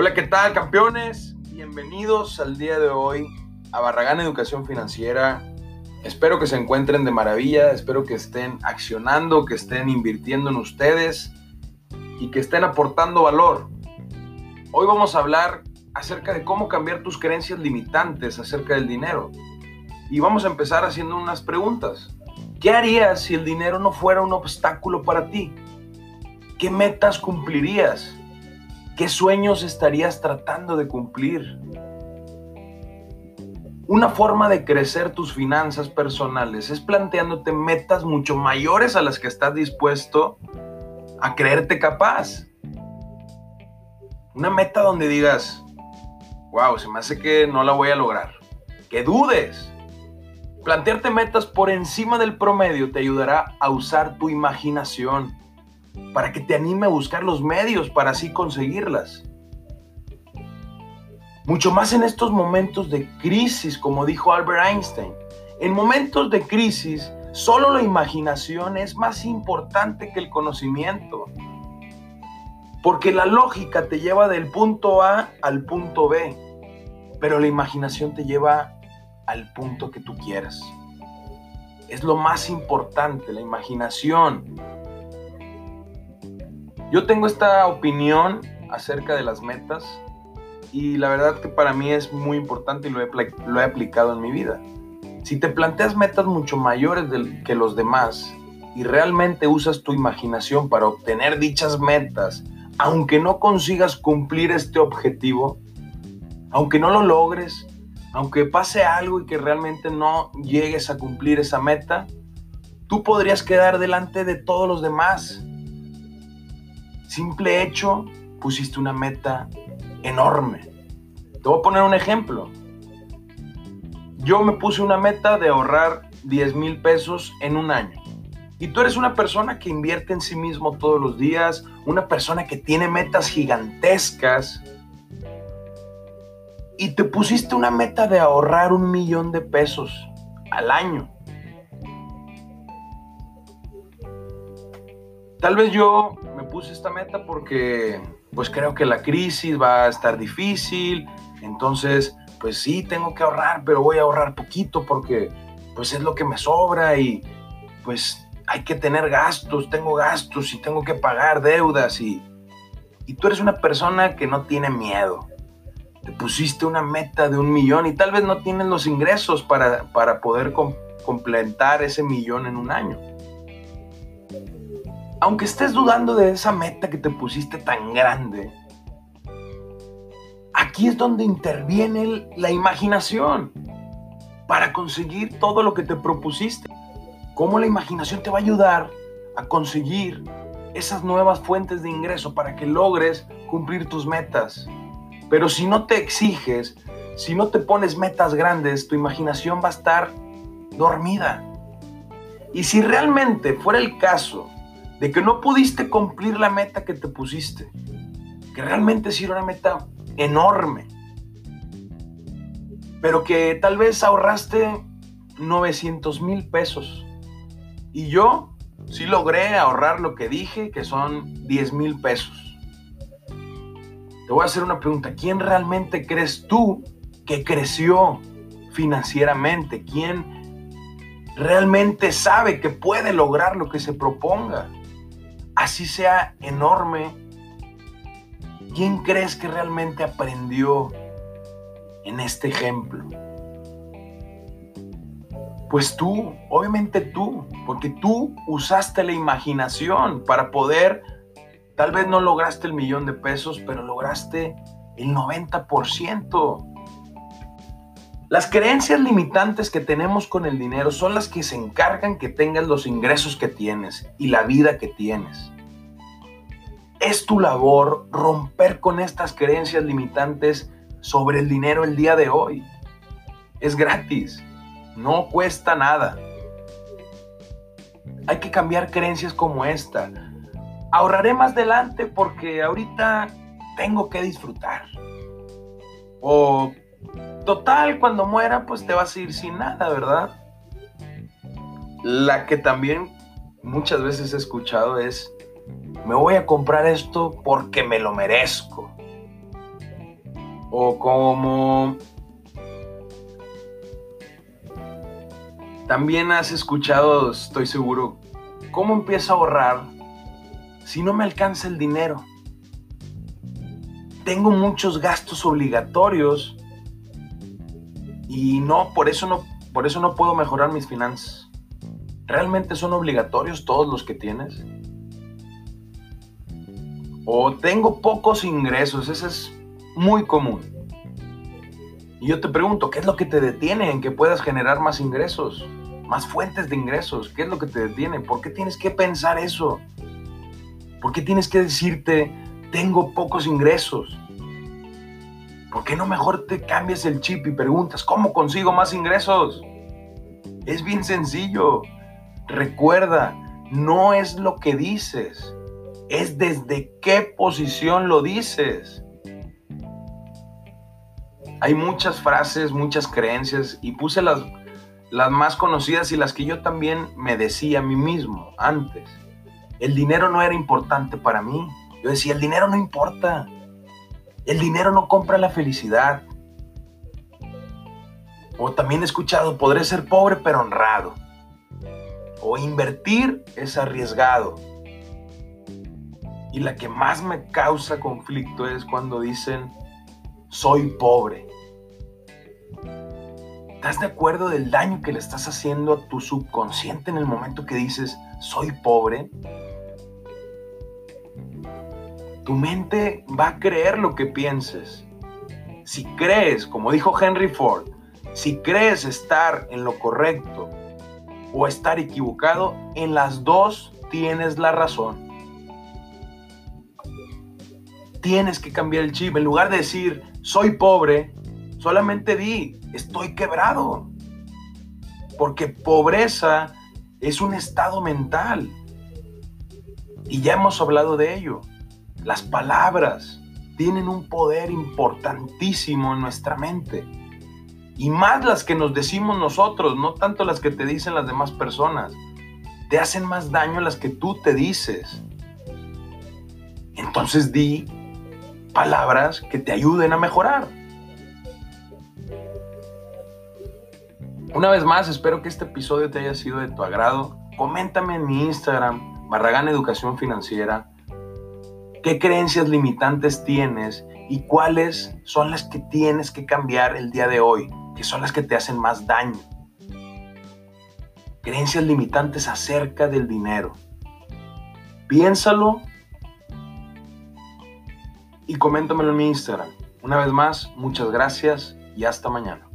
Hola, ¿qué tal, campeones? Bienvenidos al día de hoy a Barragán Educación Financiera. Espero que se encuentren de maravilla, espero que estén accionando, que estén invirtiendo en ustedes y que estén aportando valor. Hoy vamos a hablar acerca de cómo cambiar tus creencias limitantes acerca del dinero. Y vamos a empezar haciendo unas preguntas. ¿Qué harías si el dinero no fuera un obstáculo para ti? ¿Qué metas cumplirías? ¿Qué sueños estarías tratando de cumplir? Una forma de crecer tus finanzas personales es planteándote metas mucho mayores a las que estás dispuesto a creerte capaz. Una meta donde digas, wow, se me hace que no la voy a lograr. Que dudes. Plantearte metas por encima del promedio te ayudará a usar tu imaginación para que te anime a buscar los medios para así conseguirlas. Mucho más en estos momentos de crisis, como dijo Albert Einstein. En momentos de crisis, solo la imaginación es más importante que el conocimiento. Porque la lógica te lleva del punto A al punto B, pero la imaginación te lleva al punto que tú quieras. Es lo más importante, la imaginación. Yo tengo esta opinión acerca de las metas y la verdad que para mí es muy importante y lo he, aplicado en mi vida. Si te planteas metas mucho mayores que los demás y realmente usas tu imaginación para obtener dichas metas, aunque no consigas cumplir este objetivo, aunque no lo logres, aunque pase algo y que realmente no llegues a cumplir esa meta, tú podrías quedar delante de todos los demás simple hecho, pusiste una meta enorme. Te voy a poner un ejemplo. Yo me puse una meta de ahorrar 10 mil pesos en un año. Y tú eres una persona que invierte en sí mismo todos los días, una persona que tiene metas gigantescas. Y te pusiste una meta de ahorrar un millón de pesos al año. Tal vez yo puse esta meta porque pues creo que la crisis va a estar difícil, entonces pues sí, tengo que ahorrar, pero voy a ahorrar poquito porque pues es lo que me sobra y pues hay que tener gastos, tengo gastos y tengo que pagar deudas y, y tú eres una persona que no tiene miedo. Te pusiste una meta de un millón y tal vez no tienes los ingresos para, para poder completar ese millón en un año aunque estés dudando de esa meta que te pusiste tan grande, aquí es donde interviene la imaginación para conseguir todo lo que te propusiste. ¿Cómo la imaginación te va a ayudar a conseguir esas nuevas fuentes de ingreso para que logres cumplir tus metas? Pero si no te exiges, si no te pones metas grandes, tu imaginación va a estar dormida. Y si realmente fuera el caso de que no pudiste cumplir la meta que te pusiste, que realmente sí era una meta enorme, pero que tal vez ahorraste 900 mil pesos. Y yo sí logré ahorrar lo que dije, que son 10 mil pesos. Te voy a hacer una pregunta. ¿Quién realmente crees tú que creció financieramente? ¿Quién realmente sabe que puede lograr lo que se proponga? Así sea enorme, ¿quién crees que realmente aprendió en este ejemplo? Pues tú, obviamente tú, porque tú usaste la imaginación para poder, tal vez no lograste el millón de pesos, pero lograste el 90%. Las creencias limitantes que tenemos con el dinero son las que se encargan que tengas los ingresos que tienes y la vida que tienes. Es tu labor romper con estas creencias limitantes sobre el dinero el día de hoy. Es gratis, no cuesta nada. Hay que cambiar creencias como esta. Ahorraré más adelante porque ahorita tengo que disfrutar. O Total, cuando muera, pues te vas a ir sin nada, ¿verdad? La que también muchas veces he escuchado es, me voy a comprar esto porque me lo merezco. O como también has escuchado, estoy seguro, cómo empiezo a ahorrar si no me alcanza el dinero. Tengo muchos gastos obligatorios y no, por eso no, por eso no puedo mejorar mis finanzas. ¿Realmente son obligatorios todos los que tienes? O tengo pocos ingresos, ese es muy común. Y yo te pregunto, ¿qué es lo que te detiene en que puedas generar más ingresos? Más fuentes de ingresos. ¿Qué es lo que te detiene? ¿Por qué tienes que pensar eso? ¿Por qué tienes que decirte, tengo pocos ingresos? ¿Por qué no mejor te cambias el chip y preguntas, ¿cómo consigo más ingresos? Es bien sencillo. Recuerda, no es lo que dices, es desde qué posición lo dices. Hay muchas frases, muchas creencias y puse las, las más conocidas y las que yo también me decía a mí mismo antes. El dinero no era importante para mí. Yo decía, el dinero no importa. El dinero no compra la felicidad. O también he escuchado, podré ser pobre pero honrado. O invertir es arriesgado. Y la que más me causa conflicto es cuando dicen, soy pobre. ¿Estás de acuerdo del daño que le estás haciendo a tu subconsciente en el momento que dices, soy pobre? Tu mente va a creer lo que pienses. Si crees, como dijo Henry Ford, si crees estar en lo correcto o estar equivocado, en las dos tienes la razón. Tienes que cambiar el chip. En lugar de decir, soy pobre, solamente di, estoy quebrado. Porque pobreza es un estado mental. Y ya hemos hablado de ello. Las palabras tienen un poder importantísimo en nuestra mente. Y más las que nos decimos nosotros, no tanto las que te dicen las demás personas. Te hacen más daño las que tú te dices. Entonces di palabras que te ayuden a mejorar. Una vez más, espero que este episodio te haya sido de tu agrado. Coméntame en mi Instagram, Barragán Educación Financiera, qué creencias limitantes tienes y cuáles son las que tienes que cambiar el día de hoy, que son las que te hacen más daño. Creencias limitantes acerca del dinero. Piénsalo y coméntamelo en mi Instagram. Una vez más, muchas gracias y hasta mañana.